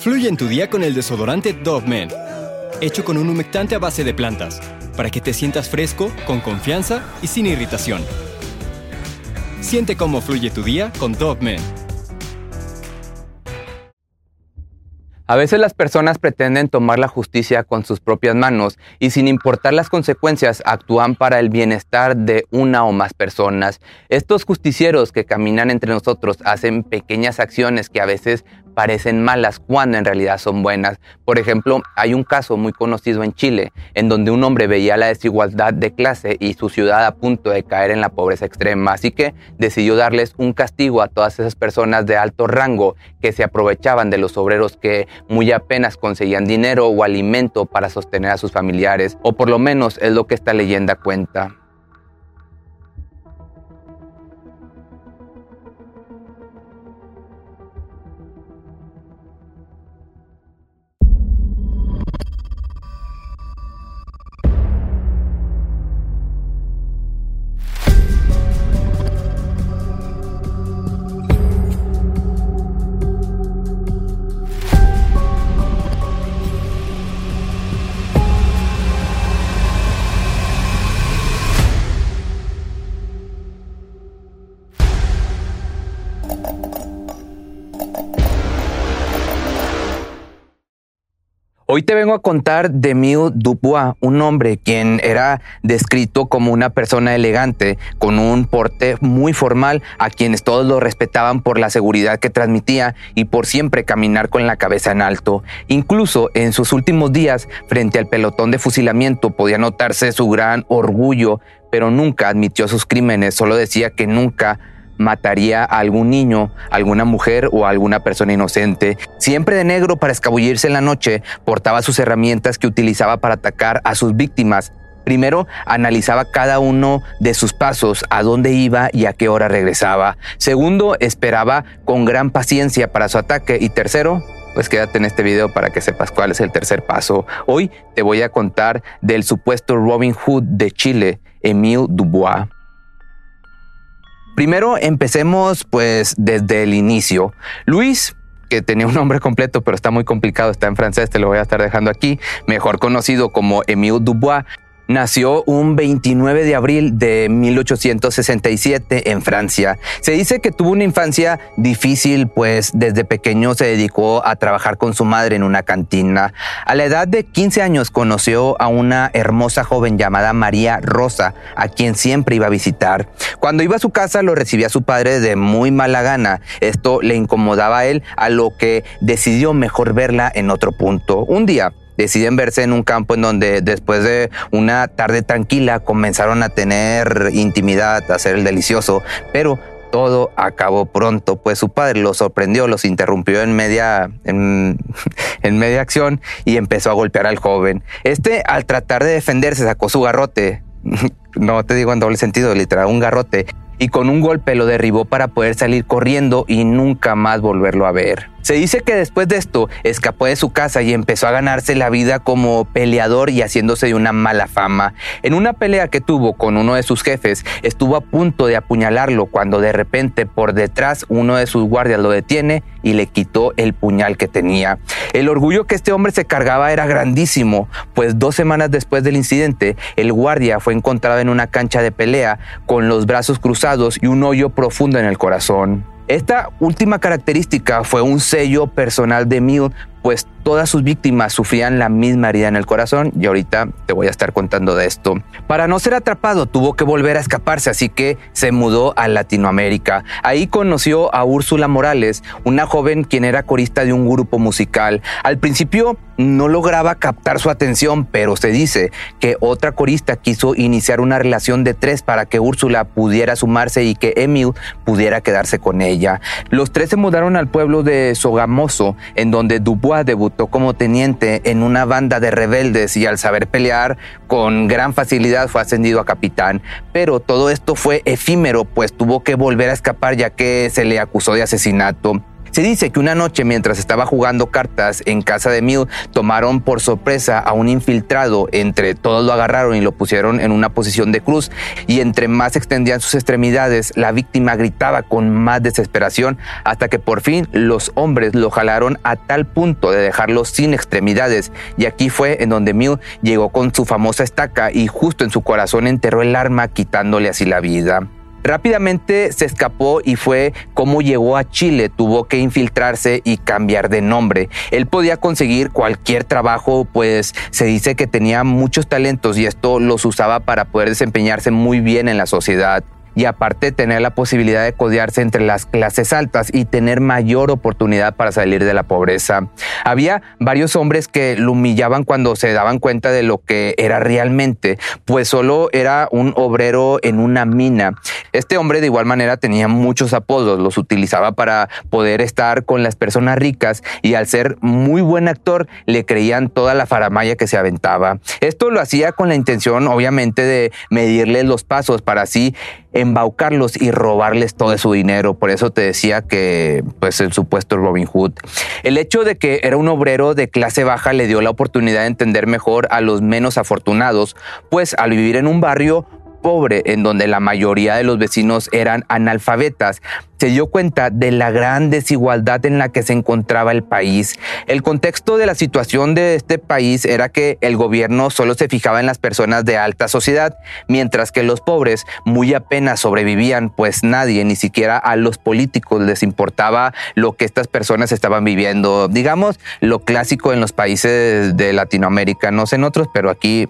Fluye en tu día con el desodorante Dove Men, hecho con un humectante a base de plantas, para que te sientas fresco, con confianza y sin irritación. Siente cómo fluye tu día con Dove Men. A veces las personas pretenden tomar la justicia con sus propias manos y sin importar las consecuencias actúan para el bienestar de una o más personas. Estos justicieros que caminan entre nosotros hacen pequeñas acciones que a veces parecen malas cuando en realidad son buenas. Por ejemplo, hay un caso muy conocido en Chile, en donde un hombre veía la desigualdad de clase y su ciudad a punto de caer en la pobreza extrema, así que decidió darles un castigo a todas esas personas de alto rango que se aprovechaban de los obreros que muy apenas conseguían dinero o alimento para sostener a sus familiares, o por lo menos es lo que esta leyenda cuenta. Hoy te vengo a contar de Miu Dubois, un hombre quien era descrito como una persona elegante, con un porte muy formal, a quienes todos lo respetaban por la seguridad que transmitía y por siempre caminar con la cabeza en alto. Incluso en sus últimos días, frente al pelotón de fusilamiento, podía notarse su gran orgullo, pero nunca admitió sus crímenes, solo decía que nunca mataría a algún niño, alguna mujer o alguna persona inocente. Siempre de negro para escabullirse en la noche, portaba sus herramientas que utilizaba para atacar a sus víctimas. Primero, analizaba cada uno de sus pasos, a dónde iba y a qué hora regresaba. Segundo, esperaba con gran paciencia para su ataque. Y tercero, pues quédate en este video para que sepas cuál es el tercer paso. Hoy te voy a contar del supuesto Robin Hood de Chile, Emile Dubois. Primero empecemos pues desde el inicio. Luis que tenía un nombre completo, pero está muy complicado, está en francés, te lo voy a estar dejando aquí, mejor conocido como Émile Dubois, Nació un 29 de abril de 1867 en Francia. Se dice que tuvo una infancia difícil, pues desde pequeño se dedicó a trabajar con su madre en una cantina. A la edad de 15 años conoció a una hermosa joven llamada María Rosa, a quien siempre iba a visitar. Cuando iba a su casa lo recibía su padre de muy mala gana. Esto le incomodaba a él, a lo que decidió mejor verla en otro punto. Un día, deciden verse en un campo en donde después de una tarde tranquila comenzaron a tener intimidad, a hacer el delicioso, pero todo acabó pronto, pues su padre los sorprendió, los interrumpió en media, en, media acción y empezó a golpear al joven. Este, al tratar de defenderse, sacó su garrote. No te digo en doble sentido, literal, un garrote. Y con un golpe lo derribó para poder salir corriendo y nunca más volverlo a ver. Se dice que después de esto escapó de su casa y empezó a ganarse la vida como peleador y haciéndose de una mala fama. En una pelea que tuvo con uno de sus jefes, estuvo a punto de apuñalarlo cuando de repente por detrás uno de sus guardias lo detiene y le quitó el puñal que tenía. El orgullo que este hombre se cargaba era grandísimo, pues dos semanas después del incidente, el guardia fue encontrado en una cancha de pelea con los brazos cruzados y un hoyo profundo en el corazón. Esta última característica fue un sello personal de Mill, pues todas sus víctimas sufrían la misma herida en el corazón y ahorita te voy a estar contando de esto. Para no ser atrapado tuvo que volver a escaparse, así que se mudó a Latinoamérica. Ahí conoció a Úrsula Morales, una joven quien era corista de un grupo musical. Al principio no lograba captar su atención, pero se dice que otra corista quiso iniciar una relación de tres para que Úrsula pudiera sumarse y que Emil pudiera quedarse con ella. Los tres se mudaron al pueblo de Sogamoso, en donde Dubois debutó como teniente en una banda de rebeldes y al saber pelear con gran facilidad fue ascendido a capitán. Pero todo esto fue efímero, pues tuvo que volver a escapar ya que se le acusó de asesinato. Se dice que una noche mientras estaba jugando cartas en casa de Mill, tomaron por sorpresa a un infiltrado, entre todos lo agarraron y lo pusieron en una posición de cruz. Y entre más extendían sus extremidades, la víctima gritaba con más desesperación hasta que por fin los hombres lo jalaron a tal punto de dejarlo sin extremidades. Y aquí fue en donde Mill llegó con su famosa estaca y justo en su corazón enterró el arma quitándole así la vida. Rápidamente se escapó y fue como llegó a Chile, tuvo que infiltrarse y cambiar de nombre. Él podía conseguir cualquier trabajo, pues se dice que tenía muchos talentos y esto los usaba para poder desempeñarse muy bien en la sociedad y aparte tener la posibilidad de codearse entre las clases altas y tener mayor oportunidad para salir de la pobreza. Había varios hombres que lo humillaban cuando se daban cuenta de lo que era realmente, pues solo era un obrero en una mina. Este hombre de igual manera tenía muchos apodos, los utilizaba para poder estar con las personas ricas y al ser muy buen actor le creían toda la faramaya que se aventaba. Esto lo hacía con la intención obviamente de medirle los pasos para así embaucarlos y robarles todo su dinero. Por eso te decía que, pues, el supuesto Robin Hood. El hecho de que era un obrero de clase baja le dio la oportunidad de entender mejor a los menos afortunados, pues al vivir en un barrio pobre en donde la mayoría de los vecinos eran analfabetas, se dio cuenta de la gran desigualdad en la que se encontraba el país. El contexto de la situación de este país era que el gobierno solo se fijaba en las personas de alta sociedad, mientras que los pobres muy apenas sobrevivían, pues nadie, ni siquiera a los políticos les importaba lo que estas personas estaban viviendo. Digamos, lo clásico en los países de Latinoamérica, no sé en otros, pero aquí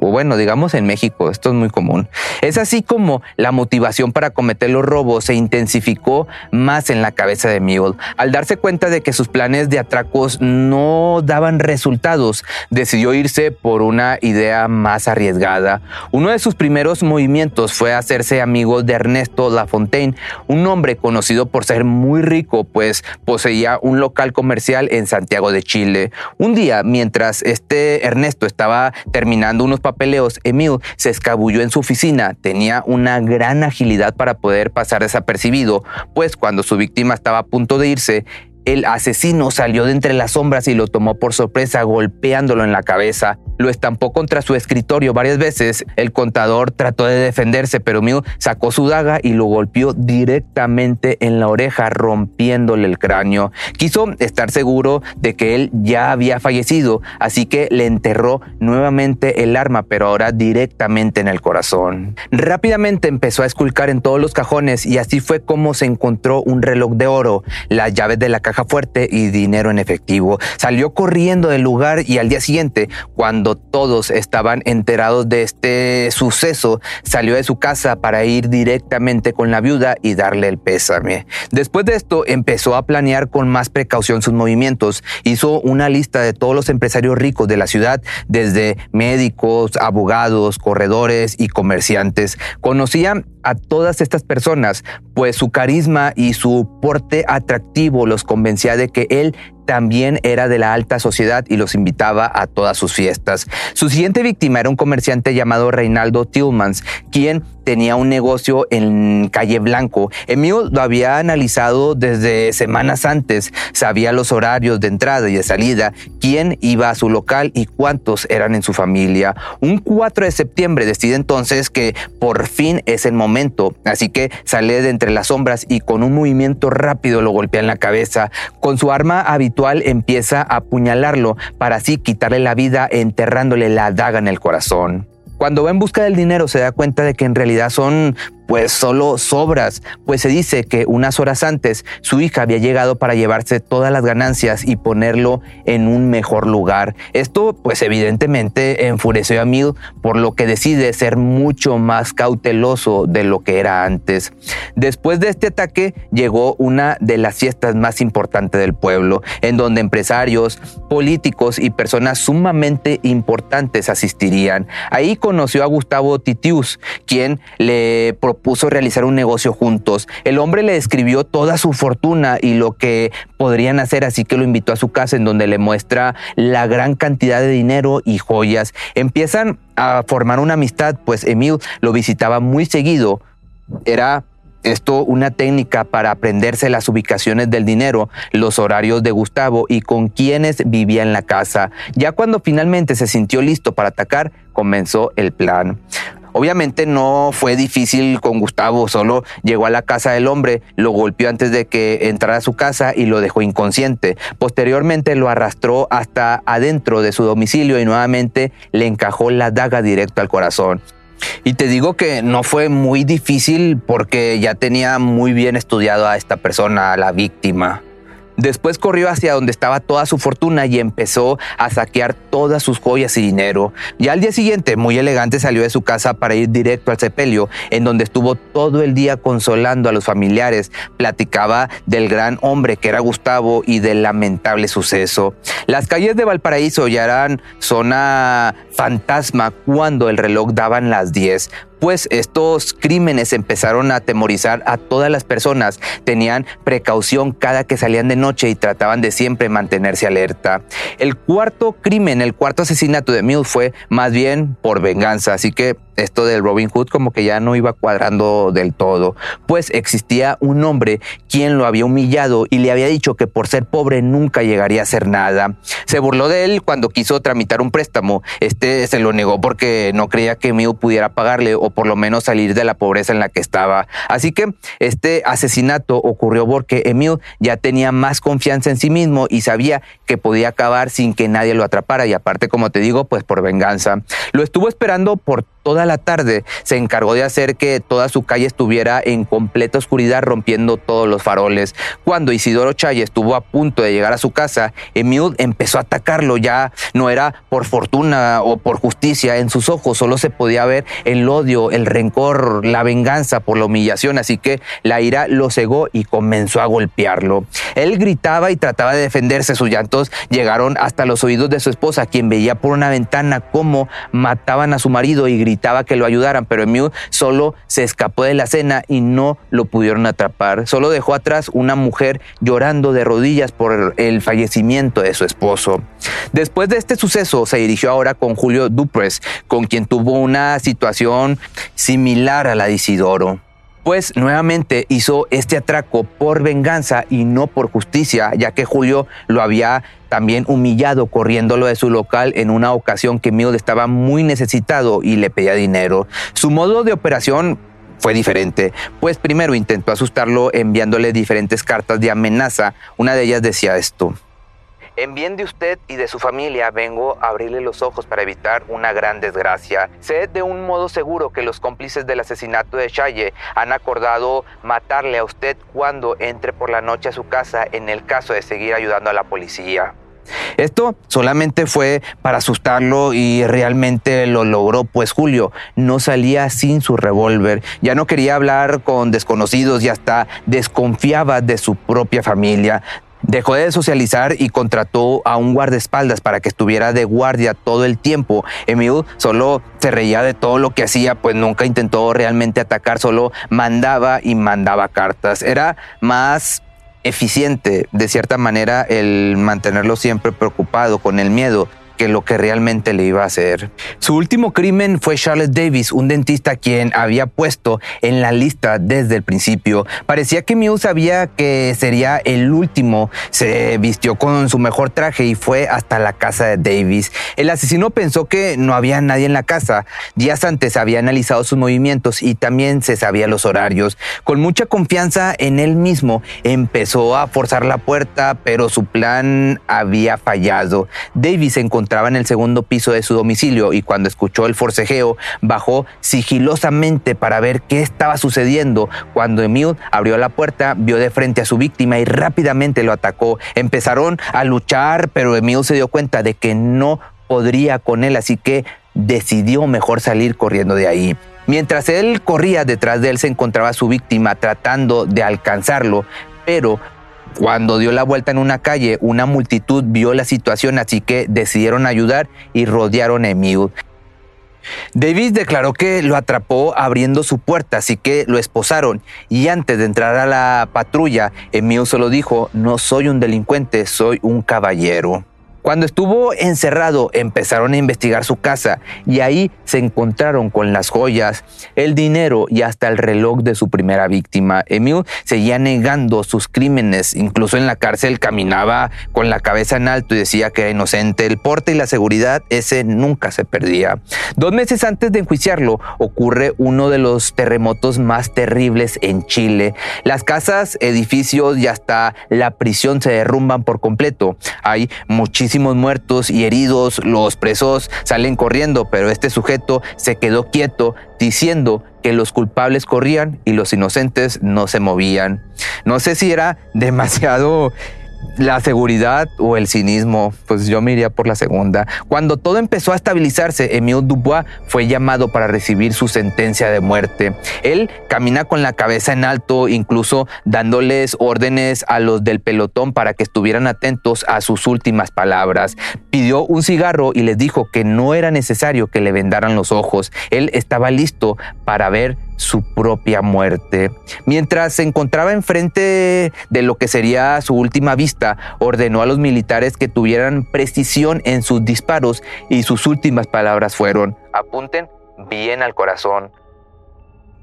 o bueno, digamos en México, esto es muy común. Es así como la motivación para cometer los robos se intensificó más en la cabeza de Mule. Al darse cuenta de que sus planes de atracos no daban resultados, decidió irse por una idea más arriesgada. Uno de sus primeros movimientos fue hacerse amigo de Ernesto Lafontaine, un hombre conocido por ser muy rico, pues poseía un local comercial en Santiago de Chile. Un día, mientras este Ernesto estaba terminando unos papeleos, Emil se escabulló en su oficina. Tenía una gran agilidad para poder pasar desapercibido, pues cuando su víctima estaba a punto de irse, el asesino salió de entre las sombras y lo tomó por sorpresa golpeándolo en la cabeza. Lo estampó contra su escritorio varias veces. El contador trató de defenderse, pero Mill sacó su daga y lo golpeó directamente en la oreja, rompiéndole el cráneo. Quiso estar seguro de que él ya había fallecido, así que le enterró nuevamente el arma, pero ahora directamente en el corazón. Rápidamente empezó a esculcar en todos los cajones y así fue como se encontró un reloj de oro, las llaves de la caja fuerte y dinero en efectivo. Salió corriendo del lugar y al día siguiente, cuando todos estaban enterados de este suceso, salió de su casa para ir directamente con la viuda y darle el pésame. Después de esto, empezó a planear con más precaución sus movimientos. Hizo una lista de todos los empresarios ricos de la ciudad, desde médicos, abogados, corredores y comerciantes. Conocía a todas estas personas, pues su carisma y su porte atractivo los convencía de que él también era de la alta sociedad y los invitaba a todas sus fiestas. Su siguiente víctima era un comerciante llamado Reinaldo Tillmans, quien tenía un negocio en Calle Blanco. Emil lo había analizado desde semanas antes, sabía los horarios de entrada y de salida, quién iba a su local y cuántos eran en su familia. Un 4 de septiembre decide entonces que por fin es el momento, así que sale de entre las sombras y con un movimiento rápido lo golpea en la cabeza. Con su arma habitual empieza a apuñalarlo para así quitarle la vida enterrándole la daga en el corazón. Cuando va en busca del dinero se da cuenta de que en realidad son pues solo sobras, pues se dice que unas horas antes su hija había llegado para llevarse todas las ganancias y ponerlo en un mejor lugar. Esto pues evidentemente enfureció a Mill por lo que decide ser mucho más cauteloso de lo que era antes. Después de este ataque llegó una de las fiestas más importantes del pueblo, en donde empresarios, políticos y personas sumamente importantes asistirían. Ahí conoció a Gustavo Titius, quien le propuso puso realizar un negocio juntos. El hombre le describió toda su fortuna y lo que podrían hacer, así que lo invitó a su casa en donde le muestra la gran cantidad de dinero y joyas. Empiezan a formar una amistad, pues Emil lo visitaba muy seguido. Era esto una técnica para aprenderse las ubicaciones del dinero, los horarios de Gustavo y con quienes vivía en la casa. Ya cuando finalmente se sintió listo para atacar, comenzó el plan. Obviamente no fue difícil con Gustavo, solo llegó a la casa del hombre, lo golpeó antes de que entrara a su casa y lo dejó inconsciente. Posteriormente lo arrastró hasta adentro de su domicilio y nuevamente le encajó la daga directo al corazón. Y te digo que no fue muy difícil porque ya tenía muy bien estudiado a esta persona, a la víctima. Después corrió hacia donde estaba toda su fortuna y empezó a saquear todas sus joyas y dinero. Y al día siguiente, muy elegante, salió de su casa para ir directo al sepelio, en donde estuvo todo el día consolando a los familiares. Platicaba del gran hombre que era Gustavo y del lamentable suceso. Las calles de Valparaíso ya eran zona fantasma cuando el reloj daban las 10 pues estos crímenes empezaron a atemorizar a todas las personas. Tenían precaución cada que salían de noche y trataban de siempre mantenerse alerta. El cuarto crimen, el cuarto asesinato de Mills fue más bien por venganza, así que esto del Robin Hood como que ya no iba cuadrando del todo, pues existía un hombre quien lo había humillado y le había dicho que por ser pobre nunca llegaría a hacer nada. Se burló de él cuando quiso tramitar un préstamo. Este se lo negó porque no creía que Mew pudiera pagarle o por lo menos salir de la pobreza en la que estaba. Así que este asesinato ocurrió porque Emil ya tenía más confianza en sí mismo y sabía que podía acabar sin que nadie lo atrapara y aparte, como te digo, pues por venganza. Lo estuvo esperando por toda la tarde se encargó de hacer que toda su calle estuviera en completa oscuridad rompiendo todos los faroles. Cuando Isidoro Chay estuvo a punto de llegar a su casa, Emil empezó a atacarlo. Ya no era por fortuna o por justicia en sus ojos, solo se podía ver el odio, el rencor, la venganza por la humillación. Así que la ira lo cegó y comenzó a golpearlo. Él gritaba y trataba de defenderse. Sus llantos llegaron hasta los oídos de su esposa, quien veía por una ventana cómo mataban a su marido y gritaba que lo ayudaran, pero Mew solo se escapó de la cena y no lo pudieron atrapar. Solo dejó atrás una mujer llorando de rodillas por el fallecimiento de su esposo. Después de este suceso, se dirigió ahora con Julio Dupres, con quien tuvo una situación similar a la de Isidoro pues nuevamente hizo este atraco por venganza y no por justicia, ya que Julio lo había también humillado corriéndolo de su local en una ocasión que Mild estaba muy necesitado y le pedía dinero. Su modo de operación fue diferente, pues primero intentó asustarlo enviándole diferentes cartas de amenaza. Una de ellas decía esto. En bien de usted y de su familia vengo a abrirle los ojos para evitar una gran desgracia. Sé de un modo seguro que los cómplices del asesinato de Shaye han acordado matarle a usted cuando entre por la noche a su casa en el caso de seguir ayudando a la policía. Esto solamente fue para asustarlo y realmente lo logró, pues Julio no salía sin su revólver, ya no quería hablar con desconocidos y hasta desconfiaba de su propia familia. Dejó de socializar y contrató a un guardaespaldas para que estuviera de guardia todo el tiempo. Emil solo se reía de todo lo que hacía, pues nunca intentó realmente atacar, solo mandaba y mandaba cartas. Era más eficiente, de cierta manera, el mantenerlo siempre preocupado con el miedo que lo que realmente le iba a hacer. Su último crimen fue Charlotte Davis, un dentista quien había puesto en la lista desde el principio. Parecía que Mew sabía que sería el último. Se vistió con su mejor traje y fue hasta la casa de Davis. El asesino pensó que no había nadie en la casa. Días antes había analizado sus movimientos y también se sabía los horarios. Con mucha confianza en él mismo, empezó a forzar la puerta, pero su plan había fallado. Davis encontró encontraba en el segundo piso de su domicilio y cuando escuchó el forcejeo bajó sigilosamente para ver qué estaba sucediendo. Cuando Emil abrió la puerta, vio de frente a su víctima y rápidamente lo atacó. Empezaron a luchar, pero Emil se dio cuenta de que no podría con él, así que decidió mejor salir corriendo de ahí. Mientras él corría detrás de él se encontraba su víctima tratando de alcanzarlo, pero cuando dio la vuelta en una calle, una multitud vio la situación, así que decidieron ayudar y rodearon a Emil. Davis declaró que lo atrapó abriendo su puerta, así que lo esposaron. Y antes de entrar a la patrulla, Emil solo dijo, no soy un delincuente, soy un caballero. Cuando estuvo encerrado, empezaron a investigar su casa y ahí se encontraron con las joyas, el dinero y hasta el reloj de su primera víctima. Emil seguía negando sus crímenes, incluso en la cárcel caminaba con la cabeza en alto y decía que era inocente. El porte y la seguridad, ese nunca se perdía. Dos meses antes de enjuiciarlo, ocurre uno de los terremotos más terribles en Chile. Las casas, edificios y hasta la prisión se derrumban por completo. Hay muchísimas muertos y heridos, los presos salen corriendo, pero este sujeto se quedó quieto diciendo que los culpables corrían y los inocentes no se movían. No sé si era demasiado la seguridad o el cinismo, pues yo me iría por la segunda. Cuando todo empezó a estabilizarse, Emile Dubois fue llamado para recibir su sentencia de muerte. Él camina con la cabeza en alto, incluso dándoles órdenes a los del pelotón para que estuvieran atentos a sus últimas palabras. Pidió un cigarro y les dijo que no era necesario que le vendaran los ojos. Él estaba listo para ver su propia muerte. Mientras se encontraba enfrente de lo que sería su última vista, ordenó a los militares que tuvieran precisión en sus disparos y sus últimas palabras fueron, apunten bien al corazón.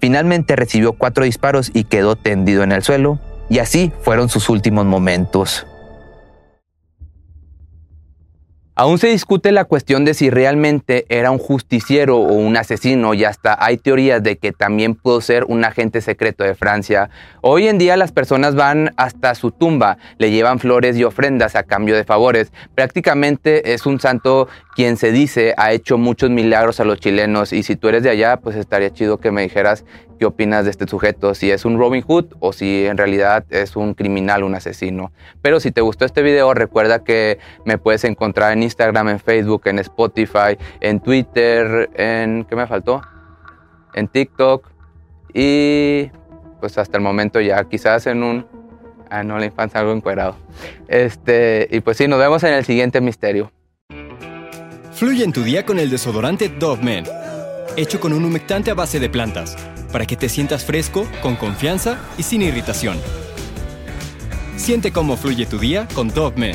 Finalmente recibió cuatro disparos y quedó tendido en el suelo, y así fueron sus últimos momentos. Aún se discute la cuestión de si realmente era un justiciero o un asesino y hasta hay teorías de que también pudo ser un agente secreto de Francia. Hoy en día las personas van hasta su tumba, le llevan flores y ofrendas a cambio de favores. Prácticamente es un santo quien se dice ha hecho muchos milagros a los chilenos y si tú eres de allá, pues estaría chido que me dijeras qué opinas de este sujeto, si es un Robin Hood o si en realidad es un criminal, un asesino. Pero si te gustó este video, recuerda que me puedes encontrar en Instagram, en Facebook, en Spotify, en Twitter, en... ¿qué me faltó? En TikTok y pues hasta el momento ya quizás en un... Ah, no, la infancia algo encuerado. Este, y pues sí, nos vemos en el siguiente misterio. Fluye en tu día con el desodorante Dove Men, hecho con un humectante a base de plantas para que te sientas fresco, con confianza y sin irritación. Siente cómo fluye tu día con Dove